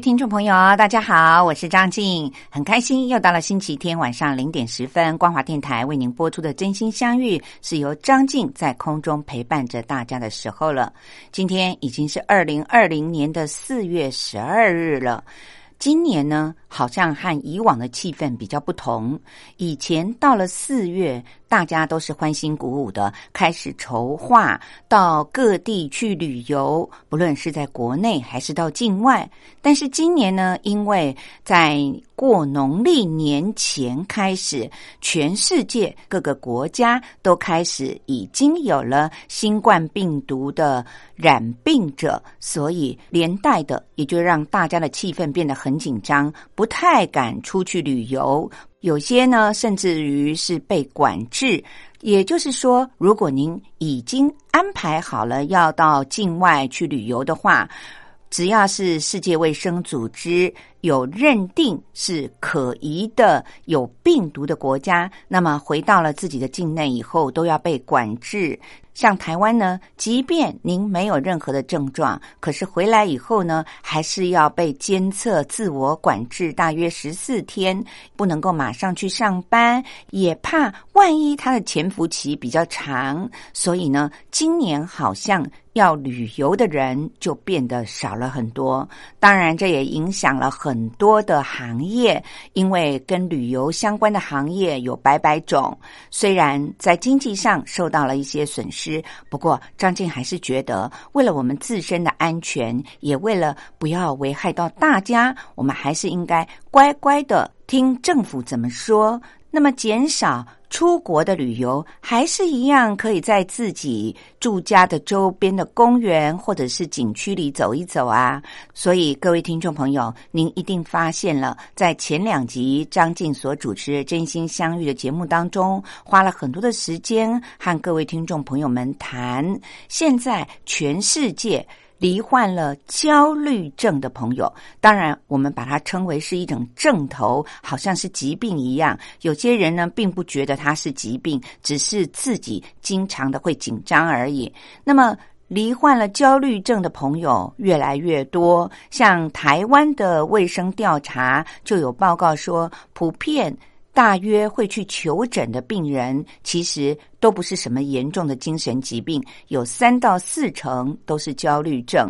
听众朋友，大家好，我是张静，很开心又到了星期天晚上零点十分，光华电台为您播出的《真心相遇》，是由张静在空中陪伴着大家的时候了。今天已经是二零二零年的四月十二日了。今年呢，好像和以往的气氛比较不同。以前到了四月，大家都是欢欣鼓舞的，开始筹划到各地去旅游，不论是在国内还是到境外。但是今年呢，因为在过农历年前开始，全世界各个国家都开始已经有了新冠病毒的染病者，所以连带的也就让大家的气氛变得很紧张，不太敢出去旅游。有些呢，甚至于是被管制。也就是说，如果您已经安排好了要到境外去旅游的话，只要是世界卫生组织。有认定是可疑的有病毒的国家，那么回到了自己的境内以后，都要被管制。像台湾呢，即便您没有任何的症状，可是回来以后呢，还是要被监测、自我管制大约十四天，不能够马上去上班，也怕万一他的潜伏期比较长，所以呢，今年好像要旅游的人就变得少了很多。当然，这也影响了很。很多的行业，因为跟旅游相关的行业有百百种，虽然在经济上受到了一些损失，不过张静还是觉得，为了我们自身的安全，也为了不要危害到大家，我们还是应该乖乖的听政府怎么说，那么减少。出国的旅游还是一样，可以在自己住家的周边的公园或者是景区里走一走啊。所以，各位听众朋友，您一定发现了，在前两集张静所主持《真心相遇》的节目当中，花了很多的时间和各位听众朋友们谈，现在全世界。罹患了焦虑症的朋友，当然我们把它称为是一种症头，好像是疾病一样。有些人呢，并不觉得它是疾病，只是自己经常的会紧张而已。那么，罹患了焦虑症的朋友越来越多，像台湾的卫生调查就有报告说，普遍。大约会去求诊的病人，其实都不是什么严重的精神疾病，有三到四成都是焦虑症。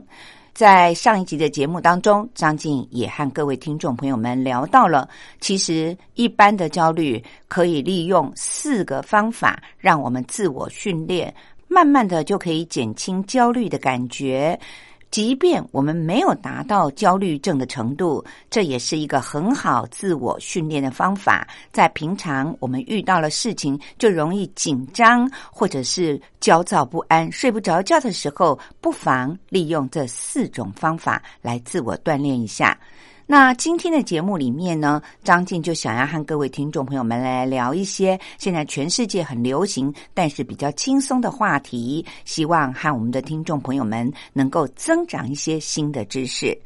在上一集的节目当中，张静也和各位听众朋友们聊到了，其实一般的焦虑可以利用四个方法，让我们自我训练，慢慢的就可以减轻焦虑的感觉。即便我们没有达到焦虑症的程度，这也是一个很好自我训练的方法。在平常我们遇到了事情就容易紧张或者是焦躁不安、睡不着觉的时候，不妨利用这四种方法来自我锻炼一下。那今天的节目里面呢，张静就想要和各位听众朋友们来聊一些现在全世界很流行，但是比较轻松的话题，希望和我们的听众朋友们能够增长一些新的知识。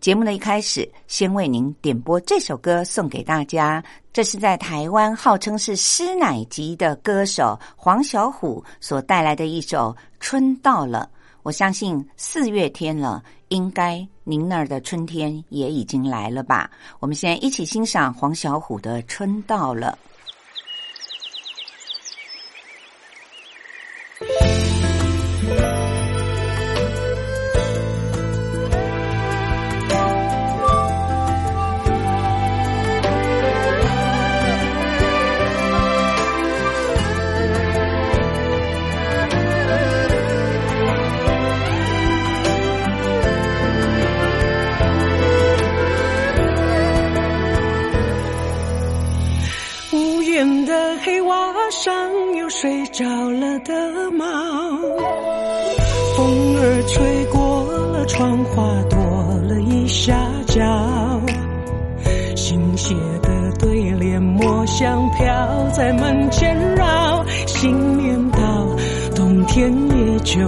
节目的一开始，先为您点播这首歌送给大家，这是在台湾号称是师奶级的歌手黄小琥所带来的一首《春到了》。我相信四月天了，应该您那儿的春天也已经来了吧？我们先一起欣赏黄小琥的《春到了》。窗花，多了一下角。新写的对联，墨香飘在门前绕。新年到，冬天也就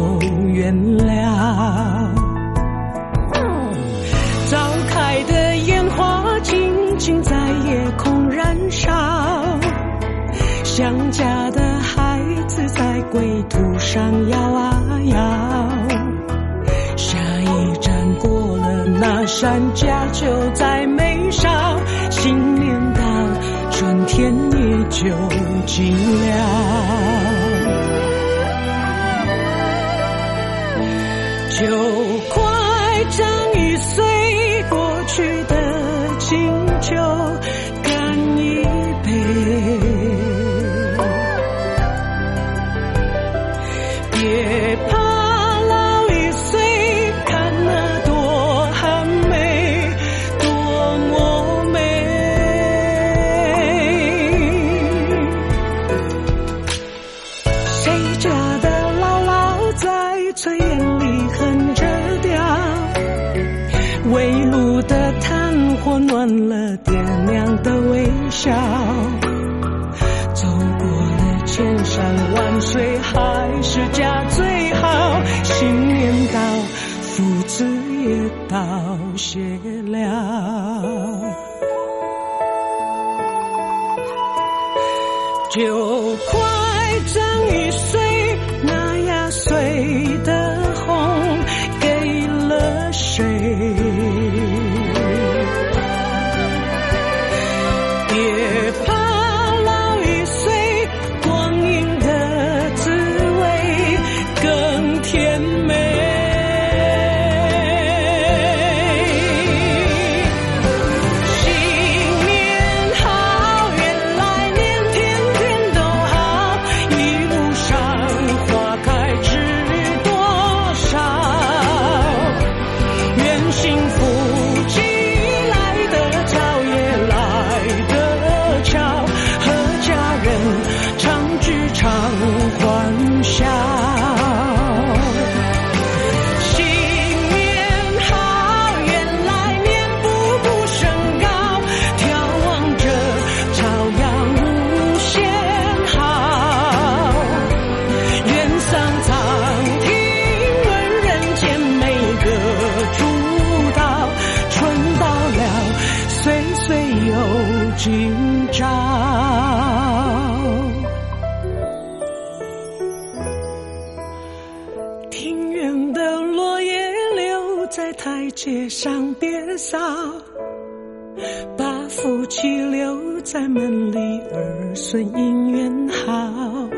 远了。早开的烟花，静静在夜空燃烧。想家的孩子在归途上摇啊摇，山，家就在眉梢。新年到，春天也就近了。就了点亮的微笑。走过了千山万水，还是家最在门里，儿孙姻缘好。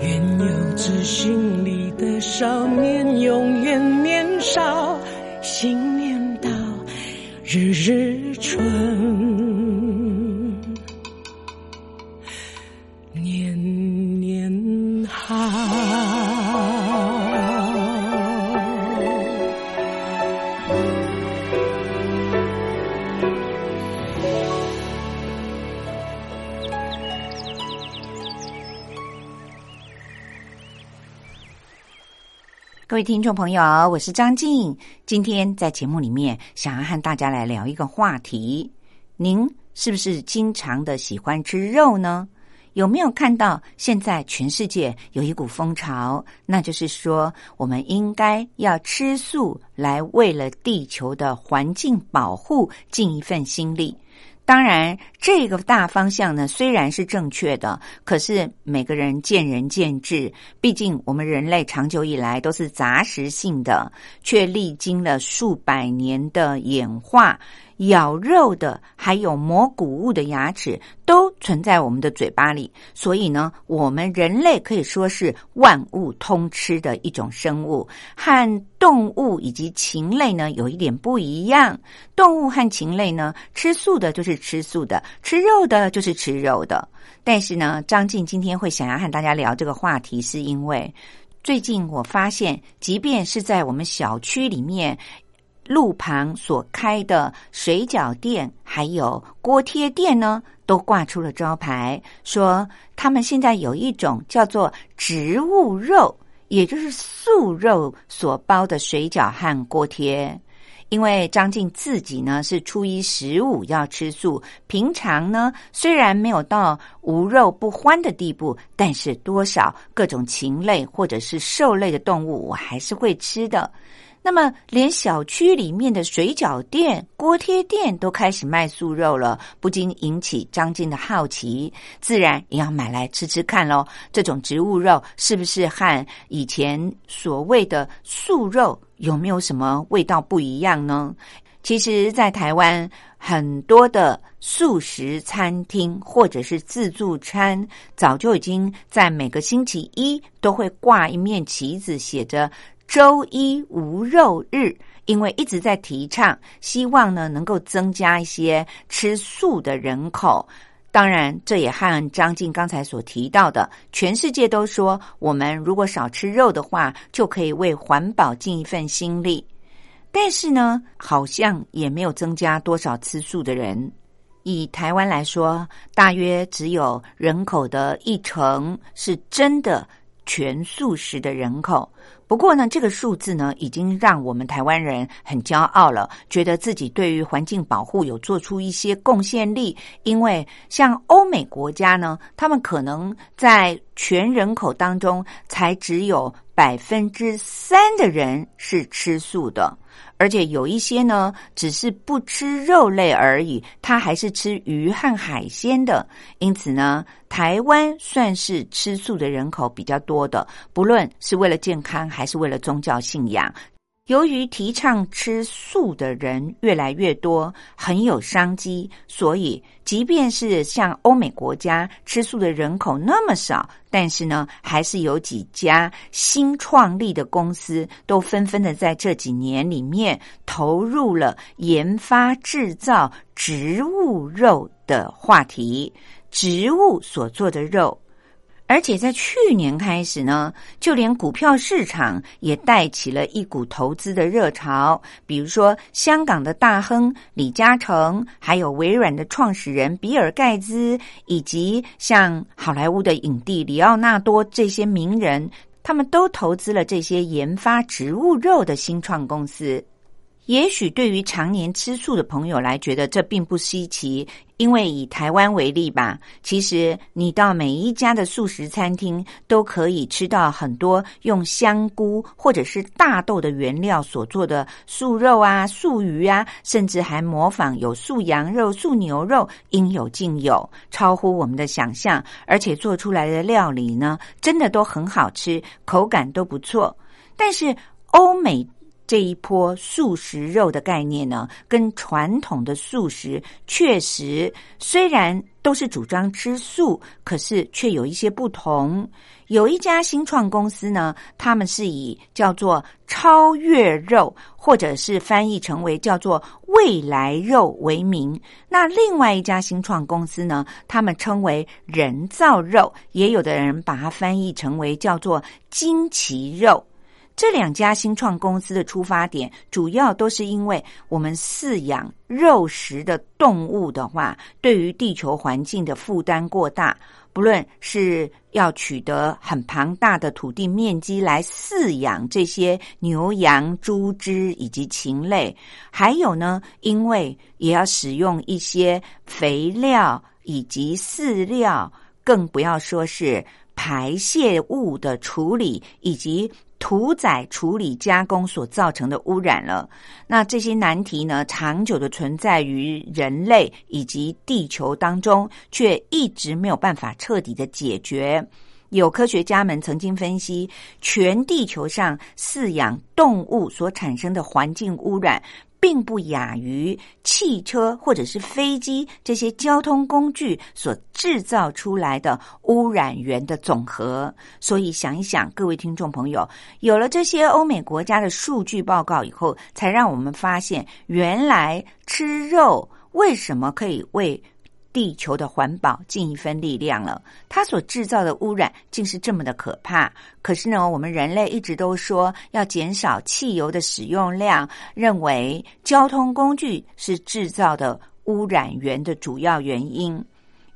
愿有志心里的少年各位听众朋友，我是张静。今天在节目里面，想要和大家来聊一个话题：您是不是经常的喜欢吃肉呢？有没有看到现在全世界有一股风潮，那就是说，我们应该要吃素，来为了地球的环境保护尽一份心力。当然，这个大方向呢虽然是正确的，可是每个人见仁见智。毕竟我们人类长久以来都是杂食性的，却历经了数百年的演化，咬肉的还有磨谷物的牙齿都存在我们的嘴巴里。所以呢，我们人类可以说是万物通吃的一种生物，和动物以及禽类呢有一点不一样。动物和禽类呢，吃素的就是吃素的，吃肉的就是吃肉的。但是呢，张静今天会想要和大家聊这个话题，是因为最近我发现，即便是在我们小区里面。路旁所开的水饺店，还有锅贴店呢，都挂出了招牌，说他们现在有一种叫做植物肉，也就是素肉所包的水饺和锅贴。因为张静自己呢是初一十五要吃素，平常呢虽然没有到无肉不欢的地步，但是多少各种禽类或者是兽类的动物我还是会吃的。那么，连小区里面的水饺店、锅贴店都开始卖素肉了，不禁引起张静的好奇，自然也要买来吃吃看喽。这种植物肉是不是和以前所谓的素肉有没有什么味道不一样呢？其实，在台湾很多的素食餐厅或者是自助餐，早就已经在每个星期一都会挂一面旗子，写着。周一无肉日，因为一直在提倡，希望呢能够增加一些吃素的人口。当然，这也和张静刚才所提到的，全世界都说，我们如果少吃肉的话，就可以为环保尽一份心力。但是呢，好像也没有增加多少吃素的人。以台湾来说，大约只有人口的一成是真的全素食的人口。不过呢，这个数字呢，已经让我们台湾人很骄傲了，觉得自己对于环境保护有做出一些贡献力。因为像欧美国家呢，他们可能在全人口当中才只有百分之三的人是吃素的。而且有一些呢，只是不吃肉类而已，他还是吃鱼和海鲜的。因此呢，台湾算是吃素的人口比较多的，不论是为了健康还是为了宗教信仰。由于提倡吃素的人越来越多，很有商机，所以即便是像欧美国家吃素的人口那么少，但是呢，还是有几家新创立的公司都纷纷的在这几年里面投入了研发制造植物肉的话题，植物所做的肉。而且在去年开始呢，就连股票市场也带起了一股投资的热潮。比如说，香港的大亨李嘉诚，还有微软的创始人比尔盖茨，以及像好莱坞的影帝里奥纳多这些名人，他们都投资了这些研发植物肉的新创公司。也许对于常年吃素的朋友来觉得这并不稀奇，因为以台湾为例吧，其实你到每一家的素食餐厅都可以吃到很多用香菇或者是大豆的原料所做的素肉啊、素鱼啊，甚至还模仿有素羊肉、素牛肉，应有尽有，超乎我们的想象。而且做出来的料理呢，真的都很好吃，口感都不错。但是欧美。这一波素食肉的概念呢，跟传统的素食确实虽然都是主张吃素，可是却有一些不同。有一家新创公司呢，他们是以叫做“超越肉”或者是翻译成为叫做“未来肉”为名。那另外一家新创公司呢，他们称为“人造肉”，也有的人把它翻译成为叫做“惊奇肉”。这两家新创公司的出发点，主要都是因为我们饲养肉食的动物的话，对于地球环境的负担过大。不论是要取得很庞大的土地面积来饲养这些牛羊猪只以及禽类，还有呢，因为也要使用一些肥料以及饲料，更不要说是排泄物的处理以及。屠宰、处理、加工所造成的污染了。那这些难题呢，长久的存在于人类以及地球当中，却一直没有办法彻底的解决。有科学家们曾经分析，全地球上饲养动物所产生的环境污染。并不亚于汽车或者是飞机这些交通工具所制造出来的污染源的总和。所以想一想，各位听众朋友，有了这些欧美国家的数据报告以后，才让我们发现，原来吃肉为什么可以为。地球的环保尽一份力量了，它所制造的污染竟是这么的可怕。可是呢，我们人类一直都说要减少汽油的使用量，认为交通工具是制造的污染源的主要原因。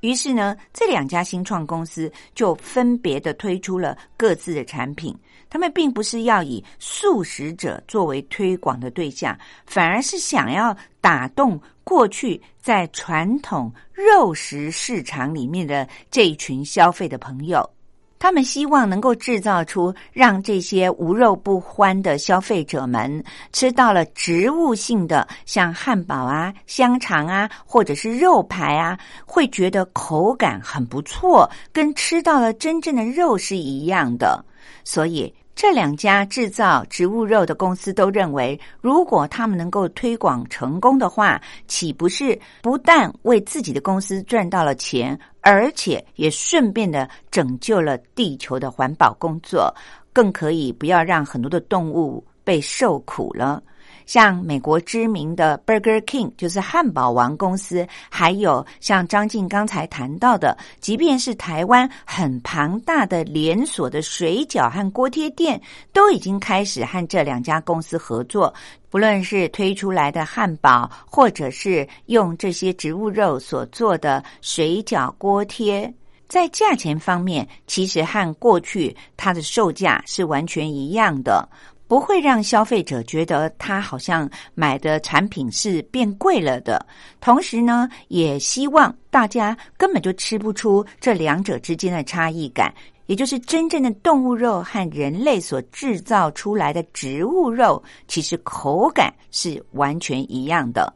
于是呢，这两家新创公司就分别的推出了各自的产品。他们并不是要以素食者作为推广的对象，反而是想要打动过去在传统肉食市场里面的这一群消费的朋友。他们希望能够制造出让这些无肉不欢的消费者们吃到了植物性的，像汉堡啊、香肠啊，或者是肉排啊，会觉得口感很不错，跟吃到了真正的肉是一样的。所以。这两家制造植物肉的公司都认为，如果他们能够推广成功的话，岂不是不但为自己的公司赚到了钱，而且也顺便的拯救了地球的环保工作，更可以不要让很多的动物被受苦了。像美国知名的 Burger King，就是汉堡王公司，还有像张静刚才谈到的，即便是台湾很庞大的连锁的水饺和锅贴店，都已经开始和这两家公司合作。不论是推出来的汉堡，或者是用这些植物肉所做的水饺、锅贴，在价钱方面，其实和过去它的售价是完全一样的。不会让消费者觉得他好像买的产品是变贵了的，同时呢，也希望大家根本就吃不出这两者之间的差异感，也就是真正的动物肉和人类所制造出来的植物肉，其实口感是完全一样的。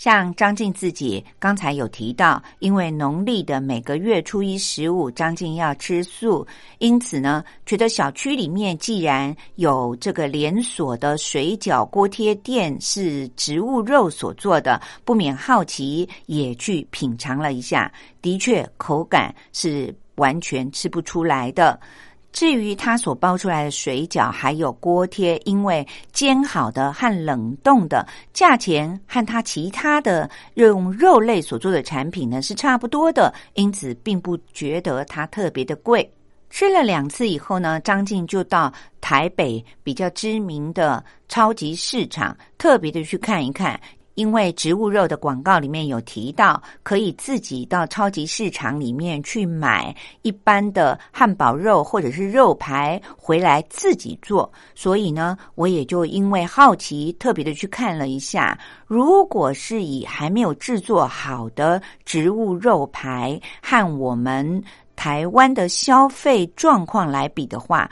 像张静自己刚才有提到，因为农历的每个月初一十五，张静要吃素，因此呢，觉得小区里面既然有这个连锁的水饺锅贴店是植物肉所做的，不免好奇，也去品尝了一下，的确口感是完全吃不出来的。至于它所包出来的水饺还有锅贴，因为煎好的和冷冻的价钱和它其他的用肉类所做的产品呢是差不多的，因此并不觉得它特别的贵。吃了两次以后呢，张静就到台北比较知名的超级市场，特别的去看一看。因为植物肉的广告里面有提到，可以自己到超级市场里面去买一般的汉堡肉或者是肉排回来自己做，所以呢，我也就因为好奇，特别的去看了一下。如果是以还没有制作好的植物肉排和我们台湾的消费状况来比的话，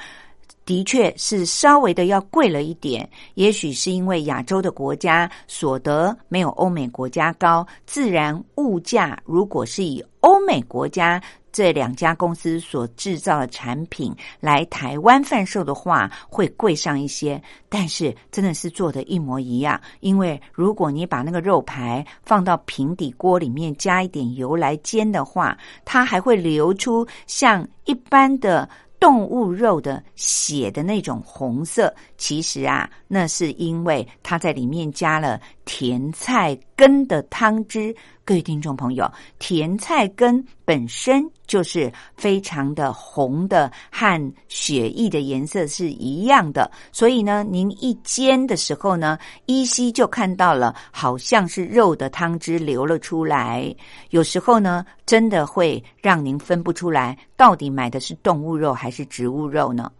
的确是稍微的要贵了一点，也许是因为亚洲的国家所得没有欧美国家高，自然物价如果是以欧美国家这两家公司所制造的产品来台湾贩售的话，会贵上一些。但是真的是做的一模一样，因为如果你把那个肉排放到平底锅里面加一点油来煎的话，它还会流出像一般的。动物肉的血的那种红色，其实啊，那是因为它在里面加了甜菜根的汤汁。各位听众朋友，甜菜根本身就是非常的红的，和血液的颜色是一样的。所以呢，您一煎的时候呢，依稀就看到了，好像是肉的汤汁流了出来。有时候呢，真的会让您分不出来，到底买的是动物肉还是植物肉呢？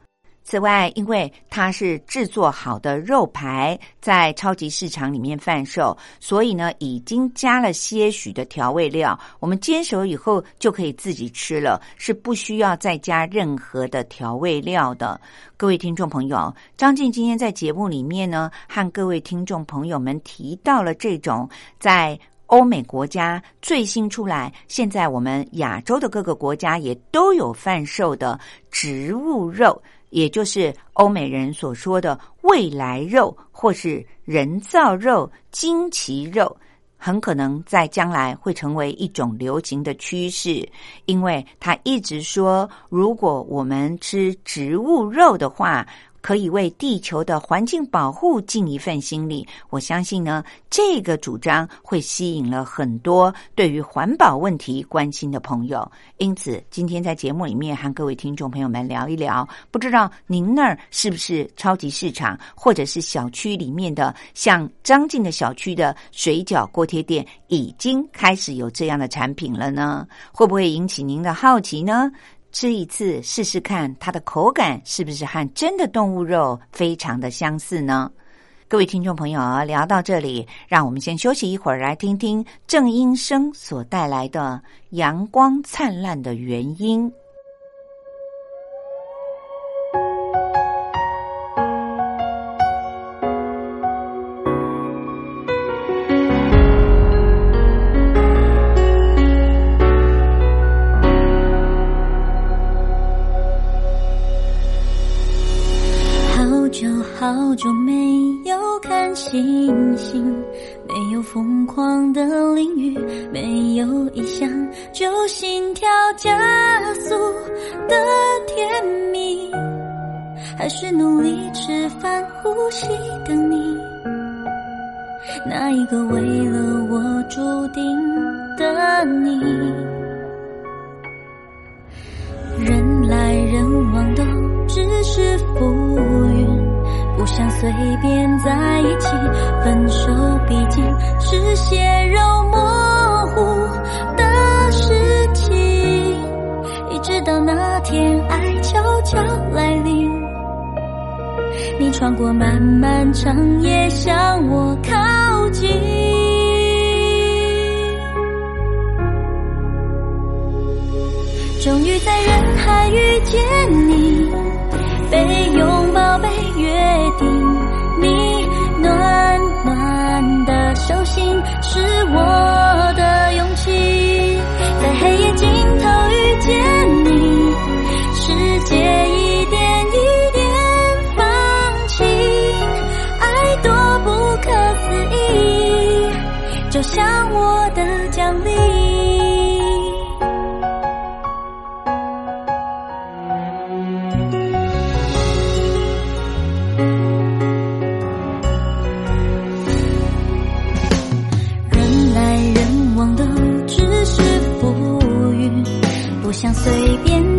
此外，因为它是制作好的肉排，在超级市场里面贩售，所以呢，已经加了些许的调味料。我们煎熟以后就可以自己吃了，是不需要再加任何的调味料的。各位听众朋友，张静今天在节目里面呢，和各位听众朋友们提到了这种在欧美国家最新出来，现在我们亚洲的各个国家也都有贩售的植物肉。也就是欧美人所说的未来肉，或是人造肉、惊奇肉，很可能在将来会成为一种流行的趋势。因为他一直说，如果我们吃植物肉的话，可以为地球的环境保护尽一份心力。我相信呢，这个主张会吸引了很多对于环保问题关心的朋友。因此，今天在节目里面和各位听众朋友们聊一聊，不知道您那儿是不是超级市场，或者是小区里面的像张静的小区的水饺锅贴店，已经开始有这样的产品了呢？会不会引起您的好奇呢？吃一次试试看，它的口感是不是和真的动物肉非常的相似呢？各位听众朋友，聊到这里，让我们先休息一会儿，来听听郑英生所带来的《阳光灿烂的原因》。就好久没有看星星，没有疯狂的淋雨，没有异想就心跳加速的甜蜜，还是努力吃饭呼吸的你，那一个为了我注定的你，人来人往都只是浮云。不想随便在一起，分手毕竟是血肉模糊的事情。一直到那天爱悄悄来临，你穿过漫漫长夜向我靠近，终于在人海遇见你。被拥抱，被约定，你暖暖的手心是我想随便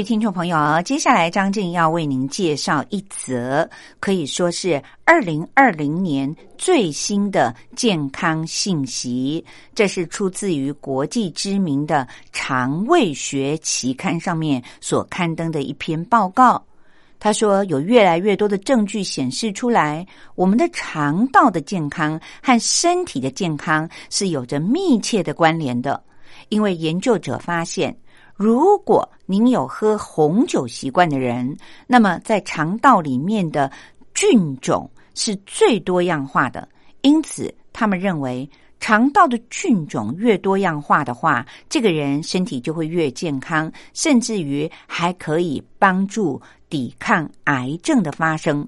位听众朋友，接下来张静要为您介绍一则可以说是二零二零年最新的健康信息。这是出自于国际知名的肠胃学期刊上面所刊登的一篇报告。他说，有越来越多的证据显示出来，我们的肠道的健康和身体的健康是有着密切的关联的，因为研究者发现。如果您有喝红酒习惯的人，那么在肠道里面的菌种是最多样化的。因此，他们认为肠道的菌种越多样化的话，这个人身体就会越健康，甚至于还可以帮助抵抗癌症的发生。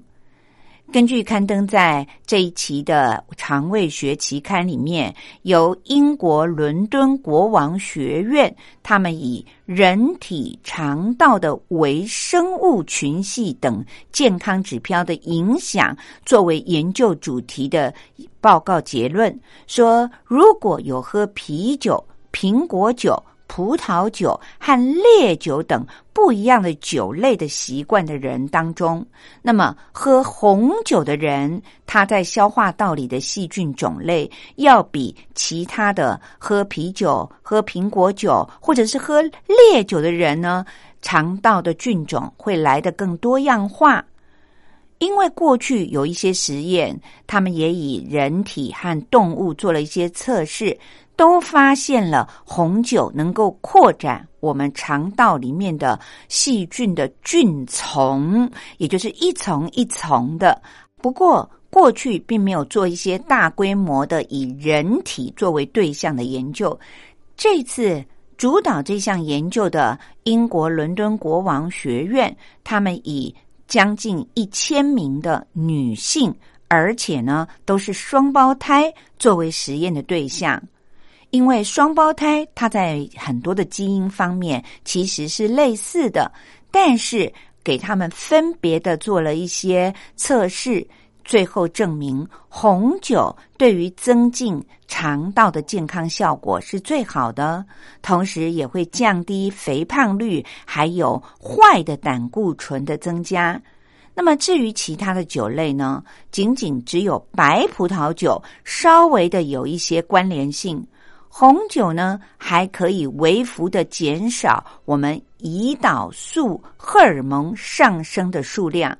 根据刊登在这一期的肠胃学期刊里面，由英国伦敦国王学院，他们以人体肠道的微生物群系等健康指标的影响作为研究主题的报告结论，说如果有喝啤酒、苹果酒。葡萄酒和烈酒等不一样的酒类的习惯的人当中，那么喝红酒的人，他在消化道里的细菌种类要比其他的喝啤酒、喝苹果酒或者是喝烈酒的人呢，肠道的菌种会来得更多样化。因为过去有一些实验，他们也以人体和动物做了一些测试。都发现了红酒能够扩展我们肠道里面的细菌的菌丛，也就是一层一层的。不过过去并没有做一些大规模的以人体作为对象的研究。这次主导这项研究的英国伦敦国王学院，他们以将近一千名的女性，而且呢都是双胞胎作为实验的对象。因为双胞胎，它在很多的基因方面其实是类似的，但是给他们分别的做了一些测试，最后证明红酒对于增进肠道的健康效果是最好的，同时也会降低肥胖率，还有坏的胆固醇的增加。那么至于其他的酒类呢，仅仅只有白葡萄酒稍微的有一些关联性。红酒呢，还可以微幅的减少我们胰岛素荷尔蒙上升的数量。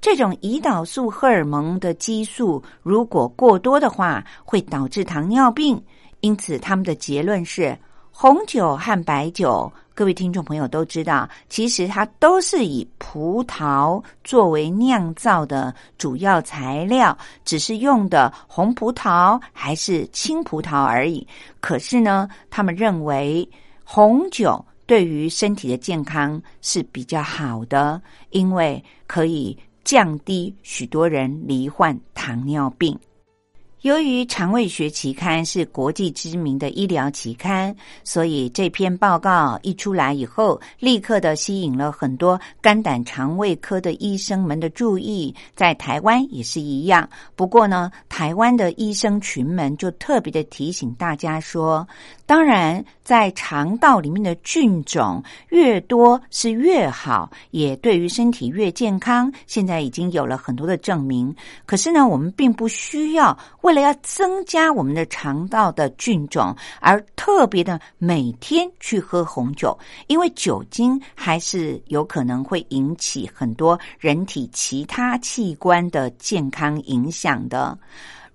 这种胰岛素荷尔蒙的激素如果过多的话，会导致糖尿病。因此，他们的结论是。红酒和白酒，各位听众朋友都知道，其实它都是以葡萄作为酿造的主要材料，只是用的红葡萄还是青葡萄而已。可是呢，他们认为红酒对于身体的健康是比较好的，因为可以降低许多人罹患糖尿病。由于《肠胃学期刊》是国际知名的医疗期刊，所以这篇报告一出来以后，立刻的吸引了很多肝胆肠胃科的医生们的注意。在台湾也是一样。不过呢，台湾的医生群们就特别的提醒大家说：，当然，在肠道里面的菌种越多是越好，也对于身体越健康。现在已经有了很多的证明。可是呢，我们并不需要为了要增加我们的肠道的菌种，而特别的每天去喝红酒，因为酒精还是有可能会引起很多人体其他器官的健康影响的。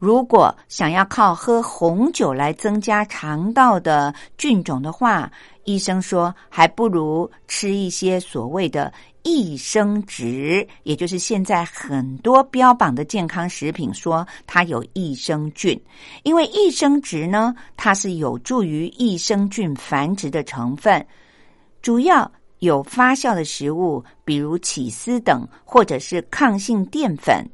如果想要靠喝红酒来增加肠道的菌种的话，医生说还不如吃一些所谓的。益生值，也就是现在很多标榜的健康食品说它有益生菌，因为益生值呢，它是有助于益生菌繁殖的成分，主要有发酵的食物，比如起司等，或者是抗性淀粉。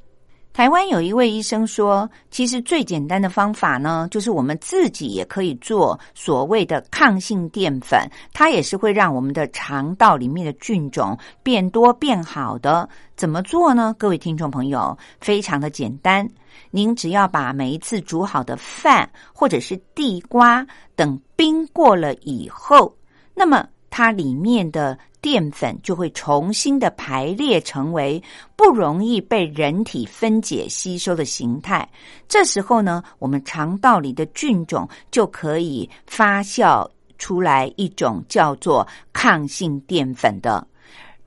台湾有一位医生说，其实最简单的方法呢，就是我们自己也可以做所谓的抗性淀粉，它也是会让我们的肠道里面的菌种变多变好的。怎么做呢？各位听众朋友，非常的简单，您只要把每一次煮好的饭或者是地瓜等冰过了以后，那么。它里面的淀粉就会重新的排列成为不容易被人体分解吸收的形态。这时候呢，我们肠道里的菌种就可以发酵出来一种叫做抗性淀粉的，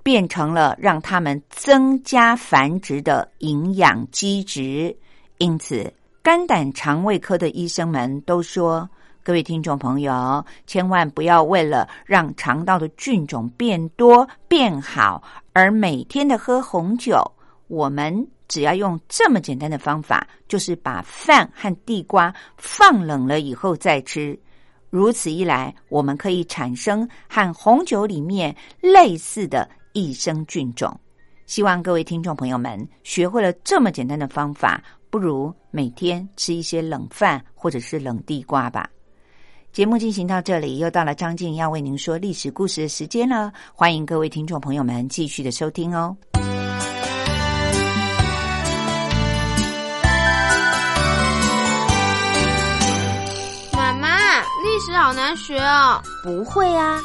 变成了让它们增加繁殖的营养基质。因此，肝胆肠胃科的医生们都说。各位听众朋友，千万不要为了让肠道的菌种变多变好，而每天的喝红酒。我们只要用这么简单的方法，就是把饭和地瓜放冷了以后再吃。如此一来，我们可以产生和红酒里面类似的益生菌种。希望各位听众朋友们学会了这么简单的方法，不如每天吃一些冷饭或者是冷地瓜吧。节目进行到这里，又到了张静要为您说历史故事的时间了。欢迎各位听众朋友们继续的收听哦。妈妈，历史好难学哦。不会啊，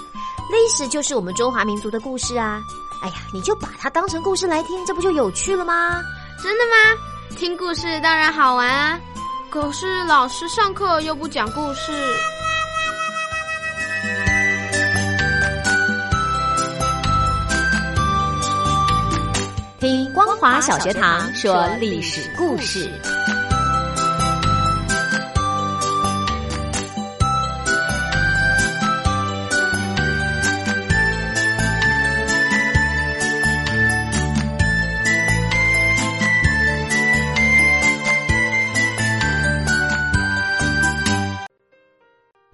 历史就是我们中华民族的故事啊。哎呀，你就把它当成故事来听，这不就有趣了吗？真的吗？听故事当然好玩啊。可是老师上课又不讲故事。听光华小学堂说历史故事。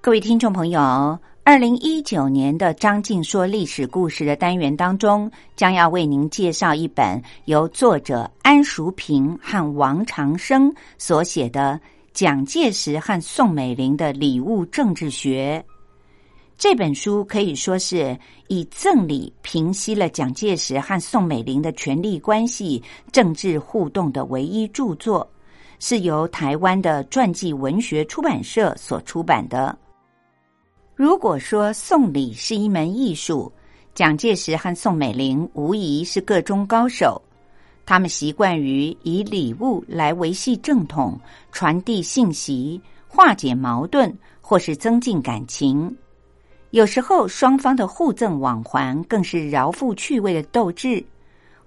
各位听众朋友，二零一九年的张静说历史故事的单元当中，将要为您介绍一本由作者安淑平和王长生所写的《蒋介石和宋美龄的礼物政治学》。这本书可以说是以赠礼平息了蒋介石和宋美龄的权力关系、政治互动的唯一著作，是由台湾的传记文学出版社所出版的。如果说送礼是一门艺术，蒋介石和宋美龄无疑是个中高手。他们习惯于以礼物来维系正统、传递信息、化解矛盾，或是增进感情。有时候，双方的互赠往还更是饶富趣味的斗志。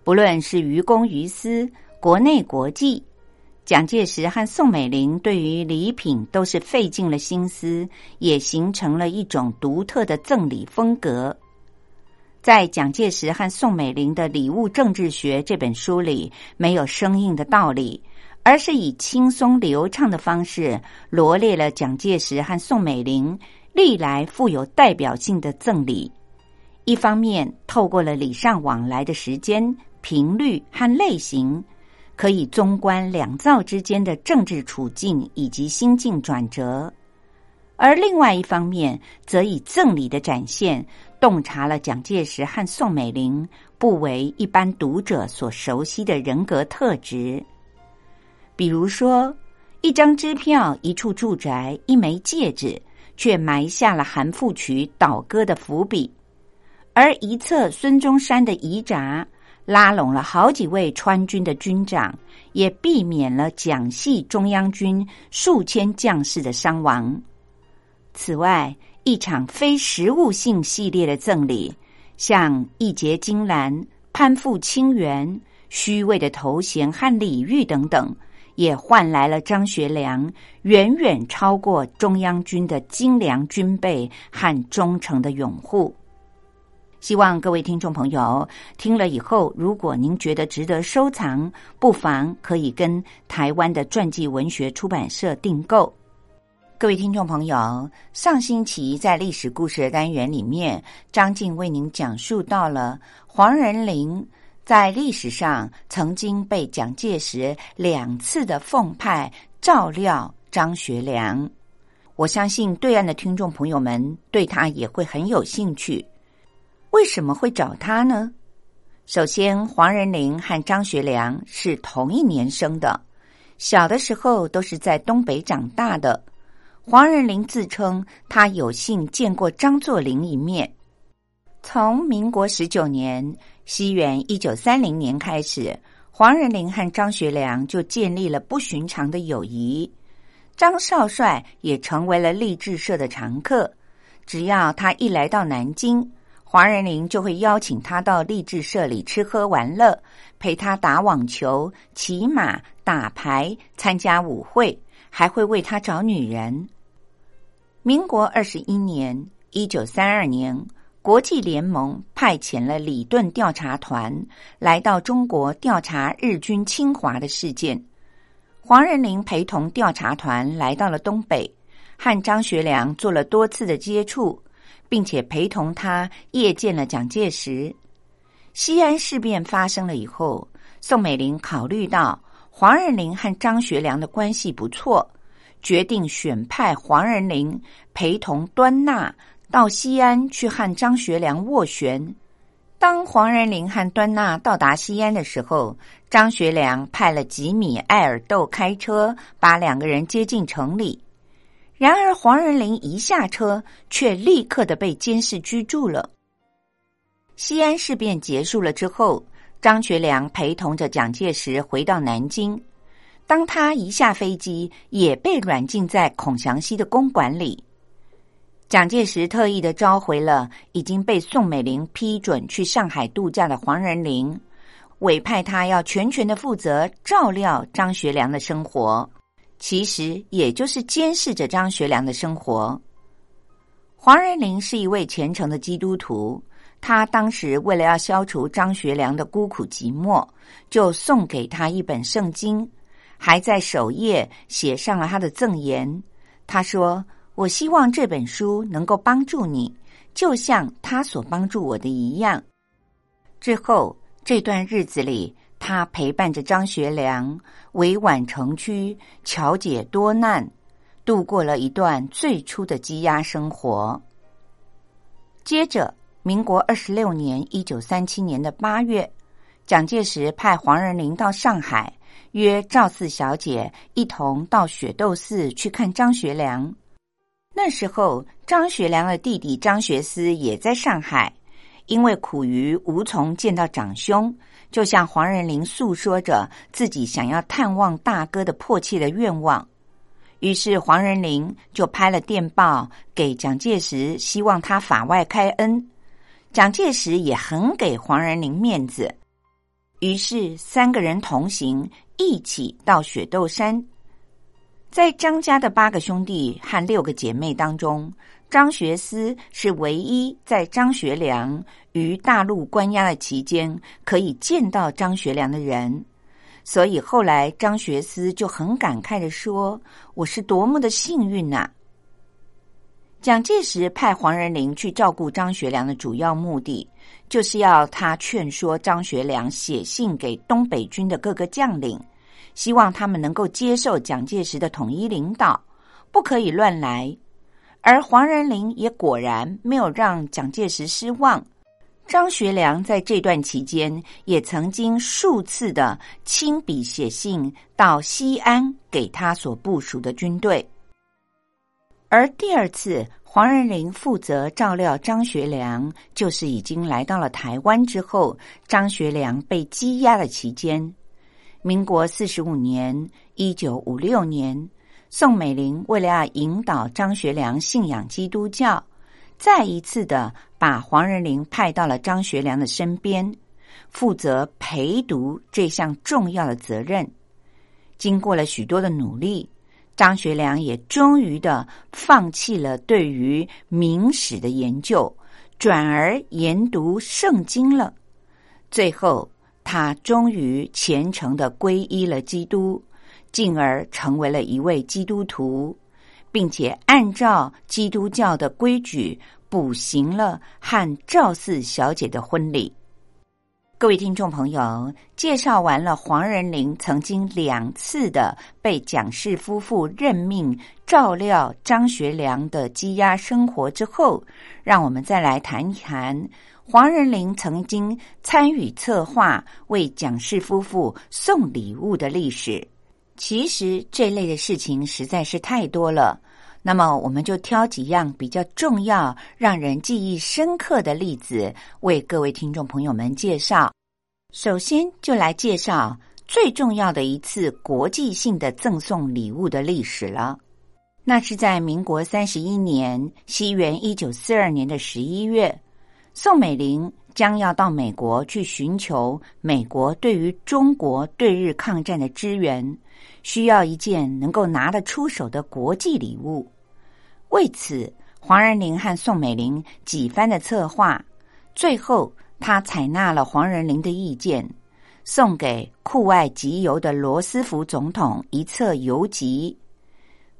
不论是于公于私，国内国际。蒋介石和宋美龄对于礼品都是费尽了心思，也形成了一种独特的赠礼风格。在《蒋介石和宋美龄的礼物政治学》这本书里，没有生硬的道理，而是以轻松流畅的方式罗列了蒋介石和宋美龄历来富有代表性的赠礼。一方面，透过了礼尚往来的时间、频率和类型。可以综观两造之间的政治处境以及心境转折，而另外一方面，则以赠礼的展现，洞察了蒋介石和宋美龄不为一般读者所熟悉的人格特质。比如说，一张支票、一处住宅、一枚戒指，却埋下了韩复榘倒戈的伏笔；而一侧孙中山的遗札。拉拢了好几位川军的军长，也避免了蒋系中央军数千将士的伤亡。此外，一场非实物性系列的赠礼，像义结金兰、攀附清源、虚伪的头衔和礼遇等等，也换来了张学良远远超过中央军的精良军备和忠诚的拥护。希望各位听众朋友听了以后，如果您觉得值得收藏，不妨可以跟台湾的传记文学出版社订购。各位听众朋友，上星期在历史故事的单元里面，张静为您讲述到了黄仁霖在历史上曾经被蒋介石两次的奉派照料张学良。我相信对岸的听众朋友们对他也会很有兴趣。为什么会找他呢？首先，黄仁霖和张学良是同一年生的，小的时候都是在东北长大的。黄仁霖自称他有幸见过张作霖一面。从民国十九年（西元一九三零年）开始，黄仁霖和张学良就建立了不寻常的友谊。张少帅也成为了励志社的常客。只要他一来到南京，黄仁霖就会邀请他到励志社里吃喝玩乐，陪他打网球、骑马、打牌，参加舞会，还会为他找女人。民国二十一年（一九三二年），国际联盟派遣了李顿调查团来到中国调查日军侵华的事件。黄仁霖陪同调查团来到了东北。和张学良做了多次的接触，并且陪同他夜见了蒋介石。西安事变发生了以后，宋美龄考虑到黄仁霖和张学良的关系不错，决定选派黄仁霖陪同端纳到西安去和张学良斡旋。当黄仁霖和端纳到达西安的时候，张学良派了吉米·艾尔窦开车把两个人接进城里。然而，黄仁霖一下车，却立刻的被监视居住了。西安事变结束了之后，张学良陪同着蒋介石回到南京。当他一下飞机，也被软禁在孔祥熙的公馆里。蒋介石特意的召回了已经被宋美龄批准去上海度假的黄仁霖，委派他要全权的负责照料张学良的生活。其实也就是监视着张学良的生活。黄仁霖是一位虔诚的基督徒，他当时为了要消除张学良的孤苦寂寞，就送给他一本圣经，还在首页写上了他的赠言。他说：“我希望这本书能够帮助你，就像他所帮助我的一样。”之后这段日子里。他陪伴着张学良，委婉城区，巧解多难，度过了一段最初的羁押生活。接着，民国二十六年（一九三七年的八月），蒋介石派黄仁霖到上海，约赵四小姐一同到雪窦寺去看张学良。那时候，张学良的弟弟张学思也在上海，因为苦于无从见到长兄。就向黄仁霖诉说着自己想要探望大哥的迫切的愿望，于是黄仁霖就拍了电报给蒋介石，希望他法外开恩。蒋介石也很给黄仁霖面子，于是三个人同行，一起到雪窦山。在张家的八个兄弟和六个姐妹当中。张学思是唯一在张学良于大陆关押的期间可以见到张学良的人，所以后来张学思就很感慨的说：“我是多么的幸运呐！”蒋介石派黄仁霖去照顾张学良的主要目的，就是要他劝说张学良写信给东北军的各个将领，希望他们能够接受蒋介石的统一领导，不可以乱来。而黄仁霖也果然没有让蒋介石失望。张学良在这段期间也曾经数次的亲笔写信到西安给他所部署的军队。而第二次黄仁霖负责照料张学良，就是已经来到了台湾之后，张学良被羁押的期间，民国四十五年（一九五六年）。宋美龄为了要引导张学良信仰基督教，再一次的把黄仁霖派到了张学良的身边，负责陪读这项重要的责任。经过了许多的努力，张学良也终于的放弃了对于明史的研究，转而研读圣经了。最后，他终于虔诚的皈依了基督。进而成为了一位基督徒，并且按照基督教的规矩补行了和赵四小姐的婚礼。各位听众朋友，介绍完了黄仁霖曾经两次的被蒋氏夫妇任命照料张学良的羁押生活之后，让我们再来谈一谈黄仁霖曾经参与策划为蒋氏夫妇送礼物的历史。其实这类的事情实在是太多了，那么，我们就挑几样比较重要、让人记忆深刻的例子，为各位听众朋友们介绍。首先，就来介绍最重要的一次国际性的赠送礼物的历史了。那是在民国三十一年，西元一九四二年的十一月，宋美龄将要到美国去寻求美国对于中国对日抗战的支援，需要一件能够拿得出手的国际礼物。为此，黄仁霖和宋美龄几番的策划，最后他采纳了黄仁霖的意见，送给酷爱集邮的罗斯福总统一册邮集。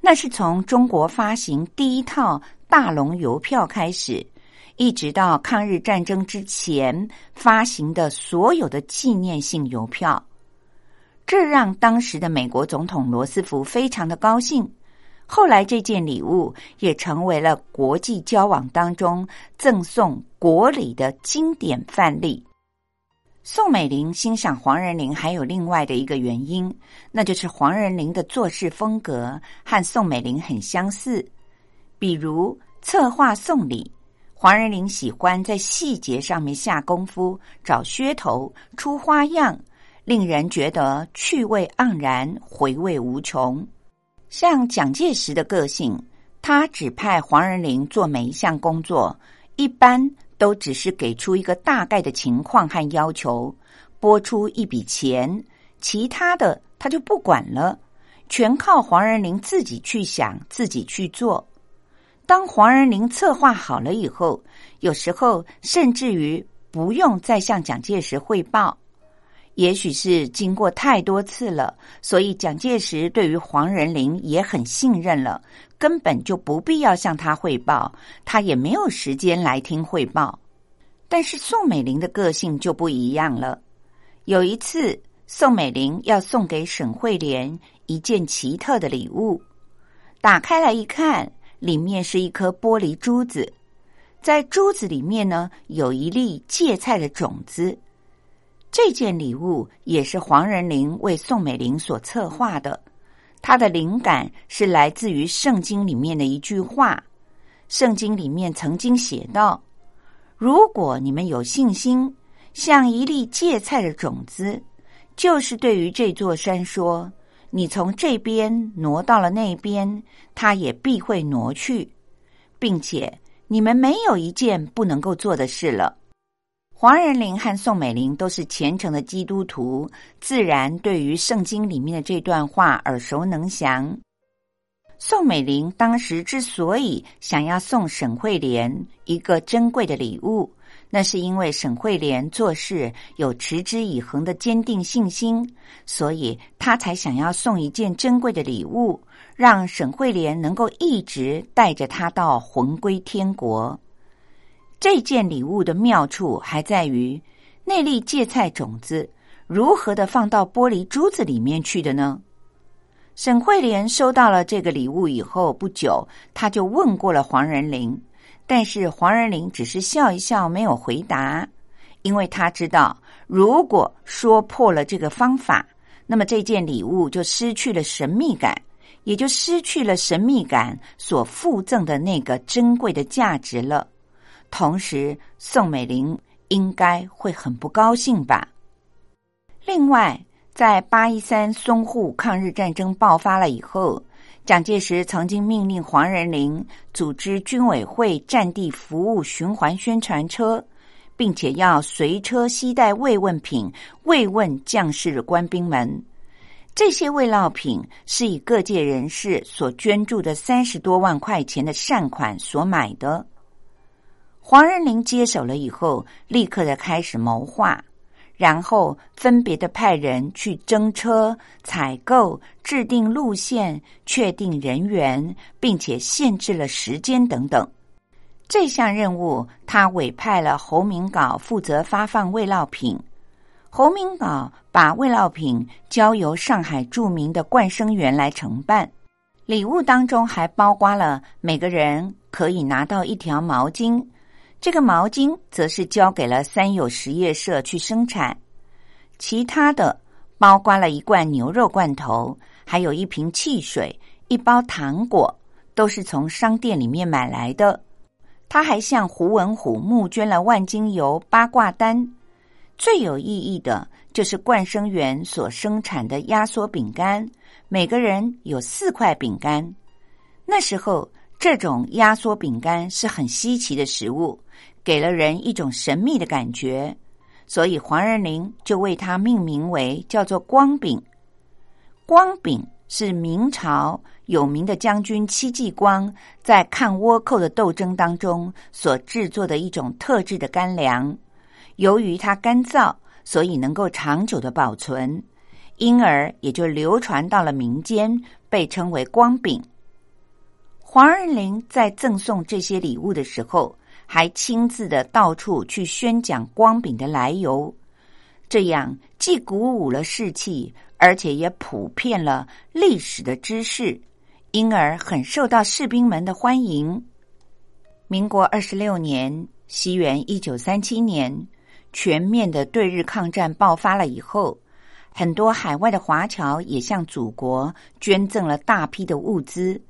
那是从中国发行第一套大龙邮票开始，一直到抗日战争之前发行的所有的纪念性邮票，这让当时的美国总统罗斯福非常的高兴。后来，这件礼物也成为了国际交往当中赠送国礼的经典范例。宋美龄欣赏黄仁霖还有另外的一个原因，那就是黄仁霖的做事风格和宋美龄很相似。比如策划送礼，黄仁霖喜欢在细节上面下功夫，找噱头、出花样，令人觉得趣味盎然、回味无穷。像蒋介石的个性，他指派黄仁霖做每一项工作，一般都只是给出一个大概的情况和要求，拨出一笔钱，其他的他就不管了，全靠黄仁霖自己去想，自己去做。当黄仁霖策划好了以后，有时候甚至于不用再向蒋介石汇报。也许是经过太多次了，所以蒋介石对于黄仁霖也很信任了，根本就不必要向他汇报，他也没有时间来听汇报。但是宋美龄的个性就不一样了。有一次，宋美龄要送给沈惠莲一件奇特的礼物，打开来一看，里面是一颗玻璃珠子，在珠子里面呢，有一粒芥菜的种子。这件礼物也是黄仁霖为宋美龄所策划的，他的灵感是来自于圣经里面的一句话。圣经里面曾经写道：“如果你们有信心，像一粒芥菜的种子，就是对于这座山说，你从这边挪到了那边，他也必会挪去，并且你们没有一件不能够做的事了。”黄仁霖和宋美龄都是虔诚的基督徒，自然对于圣经里面的这段话耳熟能详。宋美龄当时之所以想要送沈惠莲一个珍贵的礼物，那是因为沈惠莲做事有持之以恒的坚定信心，所以他才想要送一件珍贵的礼物，让沈惠莲能够一直带着他到魂归天国。这件礼物的妙处还在于，那粒芥菜种子如何的放到玻璃珠子里面去的呢？沈惠莲收到了这个礼物以后不久，他就问过了黄仁霖，但是黄仁霖只是笑一笑，没有回答，因为他知道，如果说破了这个方法，那么这件礼物就失去了神秘感，也就失去了神秘感所附赠的那个珍贵的价值了。同时，宋美龄应该会很不高兴吧。另外，在八一三淞沪抗日战争爆发了以后，蒋介石曾经命令黄仁霖组织军委会战地服务循环宣传车，并且要随车携带慰问品慰问将士官兵们。这些慰劳品是以各界人士所捐助的三十多万块钱的善款所买的。黄仁霖接手了以后，立刻的开始谋划，然后分别的派人去征车、采购、制定路线、确定人员，并且限制了时间等等。这项任务，他委派了侯明镐负责发放慰劳品。侯明镐把慰劳品交由上海著名的冠生园来承办。礼物当中还包括了每个人可以拿到一条毛巾。这个毛巾则是交给了三友实业社去生产，其他的包括了一罐牛肉罐头，还有一瓶汽水、一包糖果，都是从商店里面买来的。他还向胡文虎募捐了万金油八卦单。最有意义的就是冠生园所生产的压缩饼干，每个人有四块饼干。那时候，这种压缩饼干是很稀奇的食物，给了人一种神秘的感觉，所以黄仁林就为它命名为叫做光饼。光饼是明朝有名的将军戚继光在抗倭寇的斗争当中所制作的一种特制的干粮。由于它干燥，所以能够长久的保存，因而也就流传到了民间，被称为光饼。黄仁霖在赠送这些礼物的时候，还亲自的到处去宣讲光饼的来由，这样既鼓舞了士气，而且也普遍了历史的知识，因而很受到士兵们的欢迎。民国二十六年，西元一九三七年。全面的对日抗战爆发了以后，很多海外的华侨也向祖国捐赠了大批的物资，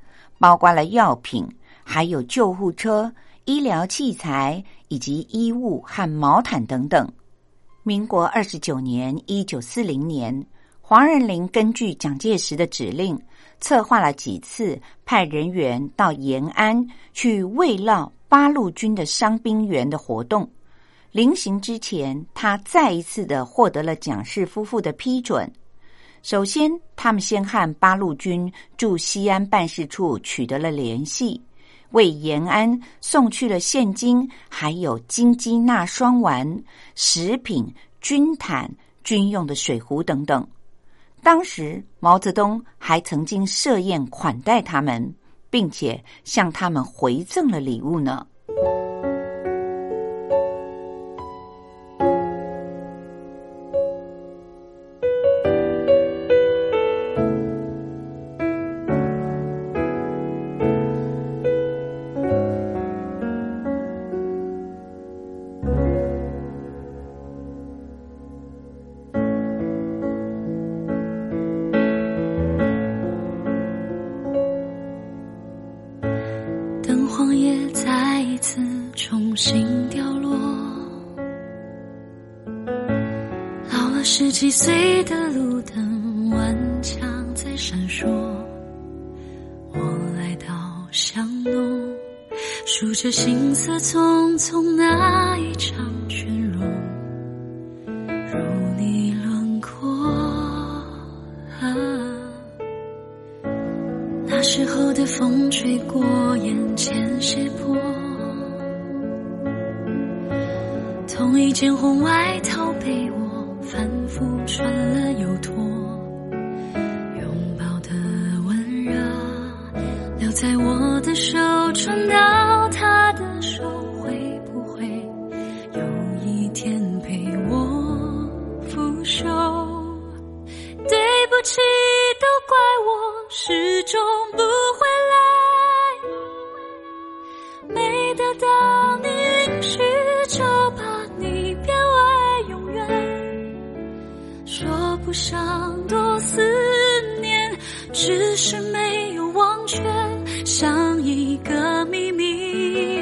包括了药品、还有救护车、医疗器材以及衣物和毛毯等等。民国二十九年（一九四零年），黄仁霖根据蒋介石的指令，策划了几次派人员到延安去慰劳八路军的伤兵员的活动。临行之前，他再一次的获得了蒋氏夫妇的批准。首先，他们先和八路军驻西安办事处取得了联系，为延安送去了现金，还有金鸡纳霜丸、食品、军毯、军用的水壶等等。当时，毛泽东还曾经设宴款待他们，并且向他们回赠了礼物呢。同一件红外套被我。反复穿了又脱，拥抱的温热留在我的手，传到他的手，会不会有一天陪我腐朽？对不起，都怪我始终不会上多思念，只是没有忘却，像一个秘密，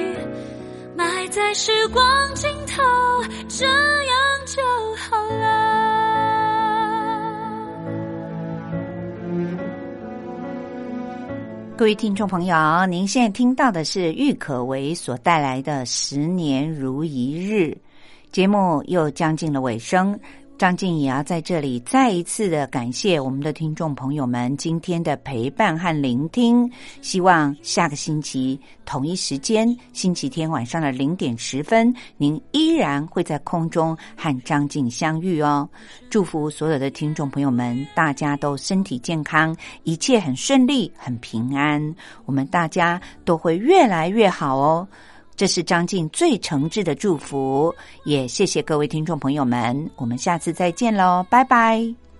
埋在时光尽头，这样就好了。各位听众朋友，您现在听到的是郁可唯所带来的《十年如一日》节目，又将近了尾声。张静也要在这里再一次的感谢我们的听众朋友们今天的陪伴和聆听。希望下个星期同一时间，星期天晚上的零点十分，您依然会在空中和张静相遇哦。祝福所有的听众朋友们，大家都身体健康，一切很顺利，很平安。我们大家都会越来越好哦。这是张静最诚挚的祝福，也谢谢各位听众朋友们，我们下次再见喽，拜拜。